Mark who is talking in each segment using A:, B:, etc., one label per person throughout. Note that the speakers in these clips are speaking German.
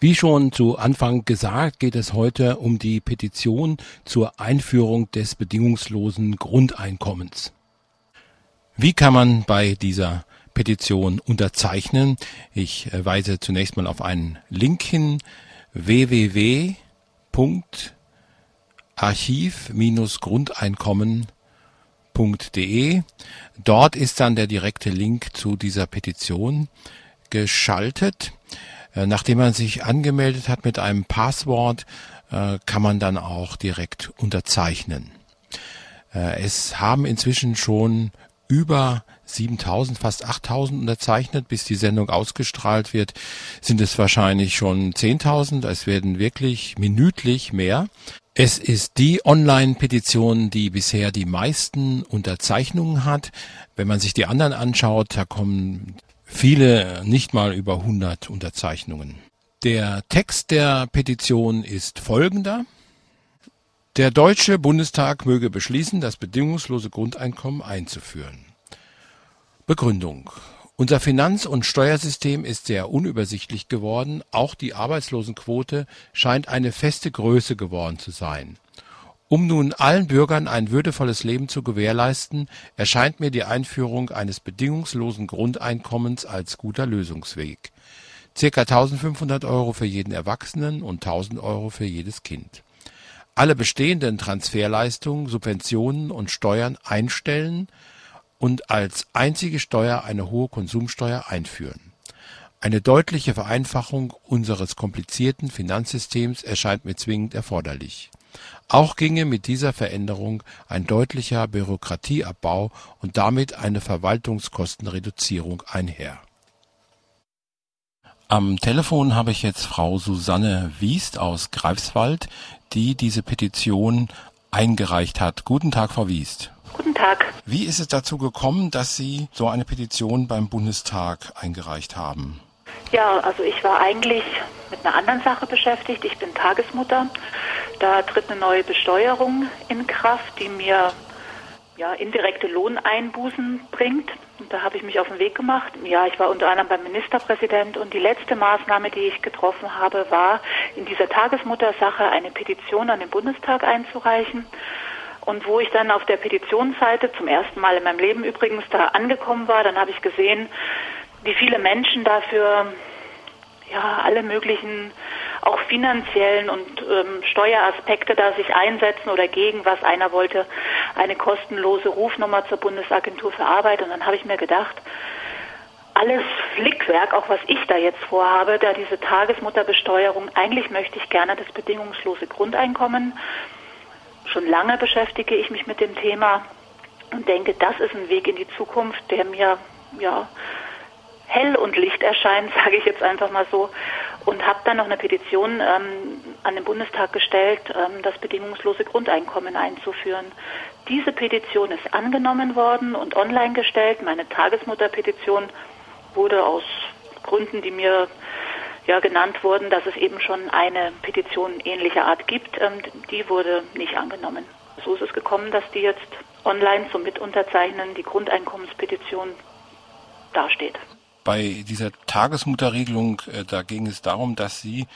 A: Wie schon zu Anfang gesagt, geht es heute um die Petition zur Einführung des bedingungslosen Grundeinkommens. Wie kann man bei dieser Petition unterzeichnen? Ich äh, weise zunächst mal auf einen Link hin www.archiv-grundeinkommen.de. Dort ist dann der direkte Link zu dieser Petition geschaltet. Äh, nachdem man sich angemeldet hat mit einem Passwort, äh, kann man dann auch direkt unterzeichnen. Äh, es haben inzwischen schon über 7000, fast 8000 unterzeichnet. Bis die Sendung ausgestrahlt wird, sind es wahrscheinlich schon 10.000. Es werden wirklich minütlich mehr. Es ist die Online-Petition, die bisher die meisten Unterzeichnungen hat. Wenn man sich die anderen anschaut, da kommen viele nicht mal über 100 Unterzeichnungen. Der Text der Petition ist folgender. Der Deutsche Bundestag möge beschließen, das bedingungslose Grundeinkommen einzuführen. Begründung. Unser Finanz- und Steuersystem ist sehr unübersichtlich geworden, auch die Arbeitslosenquote scheint eine feste Größe geworden zu sein. Um nun allen Bürgern ein würdevolles Leben zu gewährleisten, erscheint mir die Einführung eines bedingungslosen Grundeinkommens als guter Lösungsweg. Circa 1500 Euro für jeden Erwachsenen und 1000 Euro für jedes Kind. Alle bestehenden Transferleistungen, Subventionen und Steuern einstellen und als einzige Steuer eine hohe Konsumsteuer einführen. Eine deutliche Vereinfachung unseres komplizierten Finanzsystems erscheint mir zwingend erforderlich auch ginge mit dieser Veränderung ein deutlicher Bürokratieabbau und damit eine Verwaltungskostenreduzierung einher. Am Telefon habe ich jetzt Frau Susanne Wiest aus Greifswald, die diese Petition eingereicht hat. Guten Tag, Frau Wiest.
B: Guten Tag.
A: Wie ist es dazu gekommen, dass Sie so eine Petition beim Bundestag eingereicht haben?
B: Ja, also ich war eigentlich mit einer anderen Sache beschäftigt. Ich bin Tagesmutter da tritt eine neue Besteuerung in Kraft, die mir ja, indirekte Lohneinbußen bringt. Und da habe ich mich auf den Weg gemacht. Ja, ich war unter anderem beim Ministerpräsident und die letzte Maßnahme, die ich getroffen habe, war, in dieser Tagesmuttersache eine Petition an den Bundestag einzureichen. Und wo ich dann auf der Petitionsseite zum ersten Mal in meinem Leben übrigens da angekommen war, dann habe ich gesehen, wie viele Menschen dafür ja alle möglichen auch finanziellen und ähm, Steueraspekte da sich einsetzen oder gegen was einer wollte, eine kostenlose Rufnummer zur Bundesagentur für Arbeit. Und dann habe ich mir gedacht, alles Flickwerk, auch was ich da jetzt vorhabe, da diese Tagesmutterbesteuerung, eigentlich möchte ich gerne das bedingungslose Grundeinkommen. Schon lange beschäftige ich mich mit dem Thema und denke, das ist ein Weg in die Zukunft, der mir ja hell und Licht erscheint, sage ich jetzt einfach mal so und habe dann noch eine Petition ähm, an den Bundestag gestellt, ähm, das bedingungslose Grundeinkommen einzuführen. Diese Petition ist angenommen worden und online gestellt. Meine Tagesmutterpetition wurde aus Gründen, die mir ja genannt wurden, dass es eben schon eine Petition ähnlicher Art gibt, ähm, die wurde nicht angenommen. So ist es gekommen, dass die jetzt online zum Mitunterzeichnen die Grundeinkommenspetition dasteht
A: bei dieser Tagesmutterregelung, äh, da ging es darum, dass sie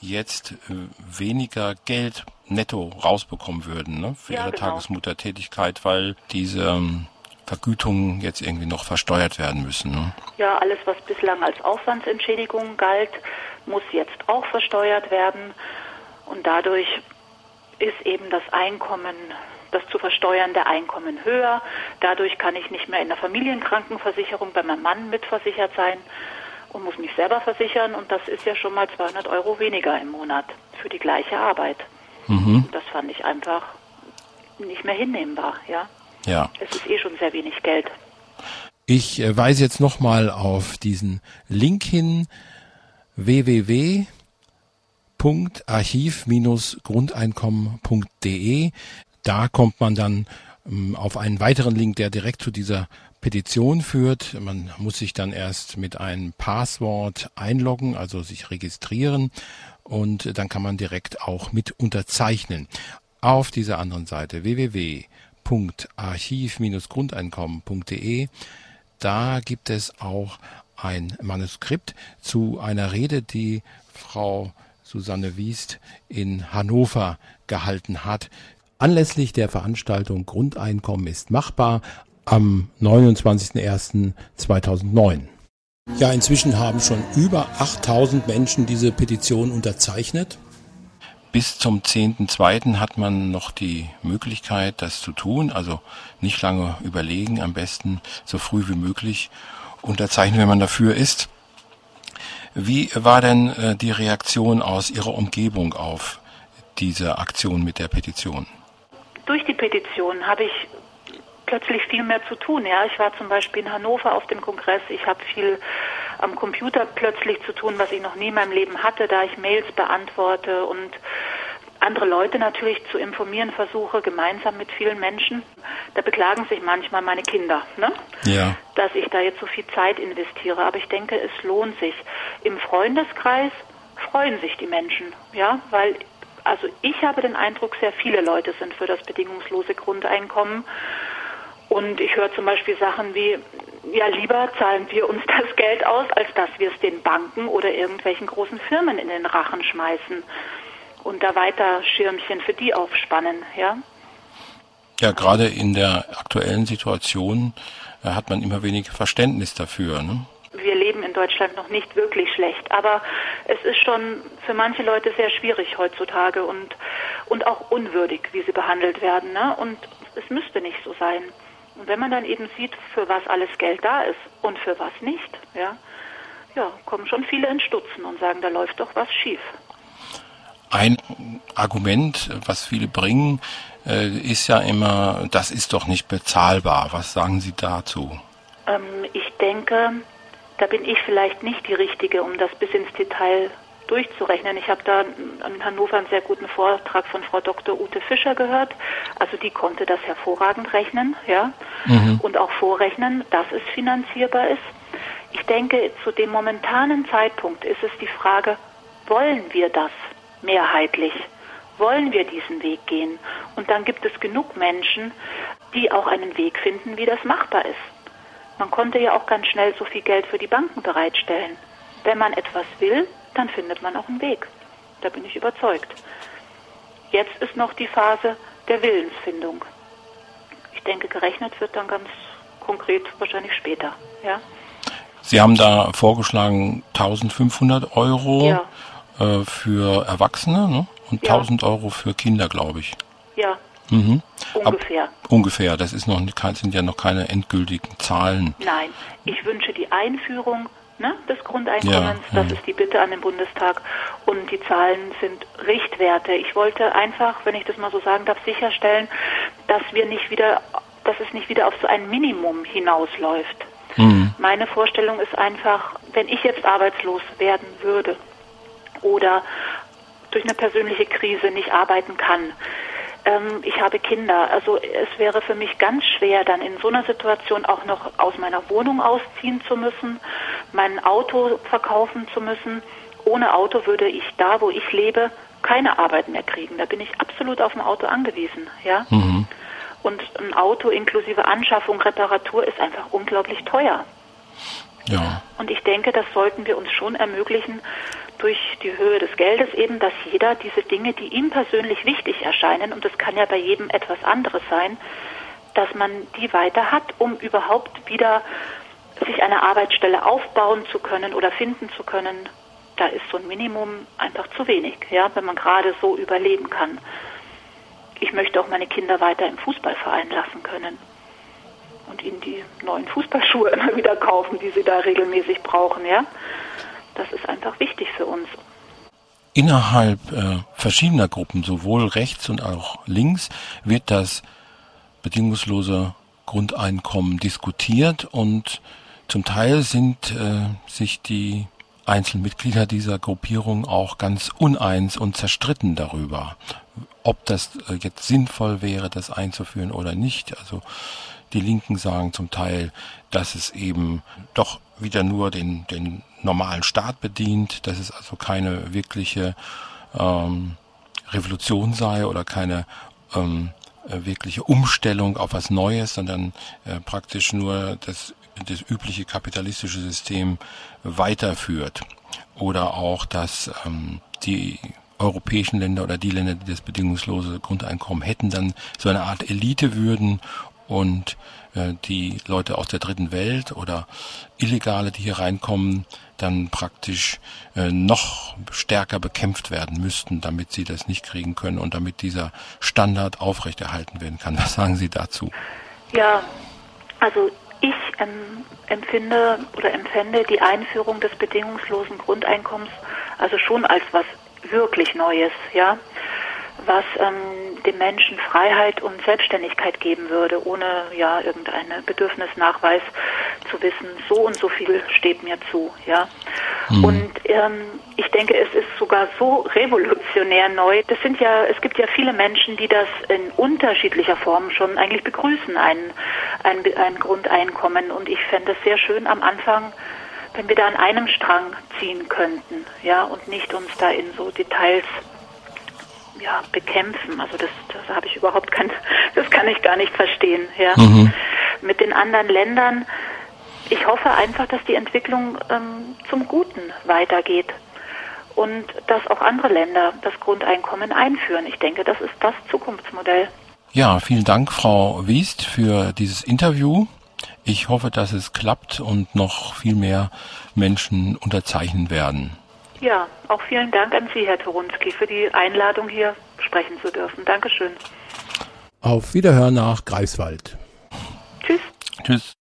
A: jetzt äh, weniger Geld netto rausbekommen würden ne, für ja, ihre genau. Tagesmuttertätigkeit, weil diese ähm, Vergütungen jetzt irgendwie noch versteuert werden müssen. Ne?
B: Ja, alles, was bislang als Aufwandsentschädigung galt, muss jetzt auch versteuert werden. Und dadurch ist eben das Einkommen das zu versteuernde Einkommen höher. Dadurch kann ich nicht mehr in der Familienkrankenversicherung bei meinem Mann mitversichert sein und muss mich selber versichern. Und das ist ja schon mal 200 Euro weniger im Monat für die gleiche Arbeit. Mhm. Das fand ich einfach nicht mehr hinnehmbar. Ja.
A: ja.
B: Es ist eh schon sehr wenig Geld.
A: Ich äh, weise jetzt nochmal auf diesen Link hin www.archiv-grundeinkommen.de. Da kommt man dann ähm, auf einen weiteren Link, der direkt zu dieser Petition führt. Man muss sich dann erst mit einem Passwort einloggen, also sich registrieren und dann kann man direkt auch mit unterzeichnen. Auf dieser anderen Seite www.archiv-grundeinkommen.de da gibt es auch ein Manuskript zu einer Rede, die Frau Susanne Wiest in Hannover gehalten hat. Anlässlich der Veranstaltung Grundeinkommen ist machbar am 29.01.2009. Ja, inzwischen haben schon über 8000 Menschen diese Petition unterzeichnet. Bis zum 10.2. hat man noch die Möglichkeit, das zu tun. Also nicht lange überlegen, am besten so früh wie möglich unterzeichnen, wenn man dafür ist. Wie war denn äh, die Reaktion aus Ihrer Umgebung auf diese Aktion mit der Petition?
B: Durch die Petition habe ich plötzlich viel mehr zu tun. Ja, ich war zum Beispiel in Hannover auf dem Kongress. Ich habe viel am Computer plötzlich zu tun, was ich noch nie in meinem Leben hatte, da ich Mails beantworte und andere Leute natürlich zu informieren versuche, gemeinsam mit vielen Menschen. Da beklagen sich manchmal meine Kinder, ne?
A: ja.
B: dass ich da jetzt so viel Zeit investiere. Aber ich denke, es lohnt sich. Im Freundeskreis freuen sich die Menschen, ja, weil also ich habe den Eindruck, sehr viele Leute sind für das bedingungslose Grundeinkommen. Und ich höre zum Beispiel Sachen wie, ja, lieber zahlen wir uns das Geld aus, als dass wir es den Banken oder irgendwelchen großen Firmen in den Rachen schmeißen und da weiter Schirmchen für die aufspannen, ja.
A: Ja, gerade in der aktuellen Situation äh, hat man immer weniger Verständnis dafür. Ne?
B: Wir leben in Deutschland noch nicht wirklich schlecht, aber es ist schon für manche Leute sehr schwierig heutzutage und, und auch unwürdig, wie sie behandelt werden. Ne? Und es müsste nicht so sein. Und wenn man dann eben sieht, für was alles Geld da ist und für was nicht, ja, ja, kommen schon viele ins Stutzen und sagen, da läuft doch was schief.
A: Ein Argument, was viele bringen, äh, ist ja immer, das ist doch nicht bezahlbar. Was sagen Sie dazu?
B: Ähm, ich denke, da bin ich vielleicht nicht die Richtige, um das bis ins Detail durchzurechnen. Ich habe da in Hannover einen sehr guten Vortrag von Frau Dr. Ute Fischer gehört. Also die konnte das hervorragend rechnen, ja, mhm. und auch vorrechnen, dass es finanzierbar ist. Ich denke, zu dem momentanen Zeitpunkt ist es die Frage, wollen wir das mehrheitlich? Wollen wir diesen Weg gehen? Und dann gibt es genug Menschen, die auch einen Weg finden, wie das machbar ist. Man konnte ja auch ganz schnell so viel Geld für die Banken bereitstellen. Wenn man etwas will, dann findet man auch einen Weg. Da bin ich überzeugt. Jetzt ist noch die Phase der Willensfindung. Ich denke, gerechnet wird dann ganz konkret wahrscheinlich später. Ja?
A: Sie haben da vorgeschlagen 1500 Euro ja. Äh, für Erwachsene ne? und ja. 1000 Euro für Kinder, glaube ich.
B: Ja.
A: Mhm.
B: Ungefähr.
A: Ab, ungefähr. Das ist noch, sind ja noch keine endgültigen Zahlen.
B: Nein. Ich wünsche die Einführung ne, des Grundeinkommens. Ja, das ist die Bitte an den Bundestag. Und die Zahlen sind Richtwerte. Ich wollte einfach, wenn ich das mal so sagen darf, sicherstellen, dass wir nicht wieder, dass es nicht wieder auf so ein Minimum hinausläuft. Mhm. Meine Vorstellung ist einfach, wenn ich jetzt arbeitslos werden würde oder durch eine persönliche Krise nicht arbeiten kann, ähm, ich habe Kinder. Also es wäre für mich ganz schwer, dann in so einer Situation auch noch aus meiner Wohnung ausziehen zu müssen, mein Auto verkaufen zu müssen. Ohne Auto würde ich da, wo ich lebe, keine Arbeit mehr kriegen. Da bin ich absolut auf ein Auto angewiesen. Ja. Mhm. Und ein Auto inklusive Anschaffung, Reparatur ist einfach unglaublich teuer.
A: Ja.
B: Und ich denke, das sollten wir uns schon ermöglichen, durch die Höhe des Geldes eben, dass jeder diese Dinge, die ihm persönlich wichtig erscheinen, und das kann ja bei jedem etwas anderes sein, dass man die weiter hat, um überhaupt wieder sich eine Arbeitsstelle aufbauen zu können oder finden zu können. Da ist so ein Minimum einfach zu wenig, ja, wenn man gerade so überleben kann. Ich möchte auch meine Kinder weiter im Fußballverein lassen können und ihnen die neuen Fußballschuhe immer wieder kaufen, die sie da regelmäßig brauchen, ja. Das ist einfach wichtig für uns.
A: Innerhalb äh, verschiedener Gruppen, sowohl rechts und auch links, wird das bedingungslose Grundeinkommen diskutiert und zum Teil sind äh, sich die Einzelmitglieder dieser Gruppierung auch ganz uneins und zerstritten darüber, ob das äh, jetzt sinnvoll wäre, das einzuführen oder nicht. Also die Linken sagen zum Teil, dass es eben doch wieder nur den, den normalen Staat bedient, dass es also keine wirkliche ähm, Revolution sei oder keine ähm, äh, wirkliche Umstellung auf was Neues, sondern äh, praktisch nur das das übliche kapitalistische System weiterführt. Oder auch, dass ähm, die europäischen Länder oder die Länder, die das bedingungslose Grundeinkommen hätten, dann so eine Art Elite würden und äh, die Leute aus der dritten Welt oder Illegale, die hier reinkommen, dann praktisch äh, noch stärker bekämpft werden müssten, damit sie das nicht kriegen können und damit dieser Standard aufrechterhalten werden kann. Was sagen Sie dazu?
B: Ja, also ich ähm, empfinde oder empfände die Einführung des bedingungslosen Grundeinkommens also schon als was wirklich Neues, ja was ähm, dem Menschen Freiheit und Selbstständigkeit geben würde, ohne ja irgendeinen Bedürfnisnachweis zu wissen, so und so viel steht mir zu, ja. Mhm. Und ähm, ich denke, es ist sogar so revolutionär neu. Das sind ja, es gibt ja viele Menschen, die das in unterschiedlicher Form schon eigentlich begrüßen, ein, ein, ein Grundeinkommen. Und ich fände es sehr schön am Anfang, wenn wir da an einem Strang ziehen könnten, ja, und nicht uns da in so Details ja, bekämpfen. Also das, das habe ich überhaupt kein, das kann ich gar nicht verstehen. Ja. Mhm. Mit den anderen Ländern, ich hoffe einfach, dass die Entwicklung ähm, zum Guten weitergeht und dass auch andere Länder das Grundeinkommen einführen. Ich denke, das ist das Zukunftsmodell.
A: Ja, vielen Dank, Frau Wiest, für dieses Interview. Ich hoffe, dass es klappt und noch viel mehr Menschen unterzeichnen werden.
B: Ja, auch vielen Dank an Sie, Herr Torunski, für die Einladung hier sprechen zu dürfen. Dankeschön.
A: Auf Wiederhören nach Greifswald.
B: Tschüss. Tschüss.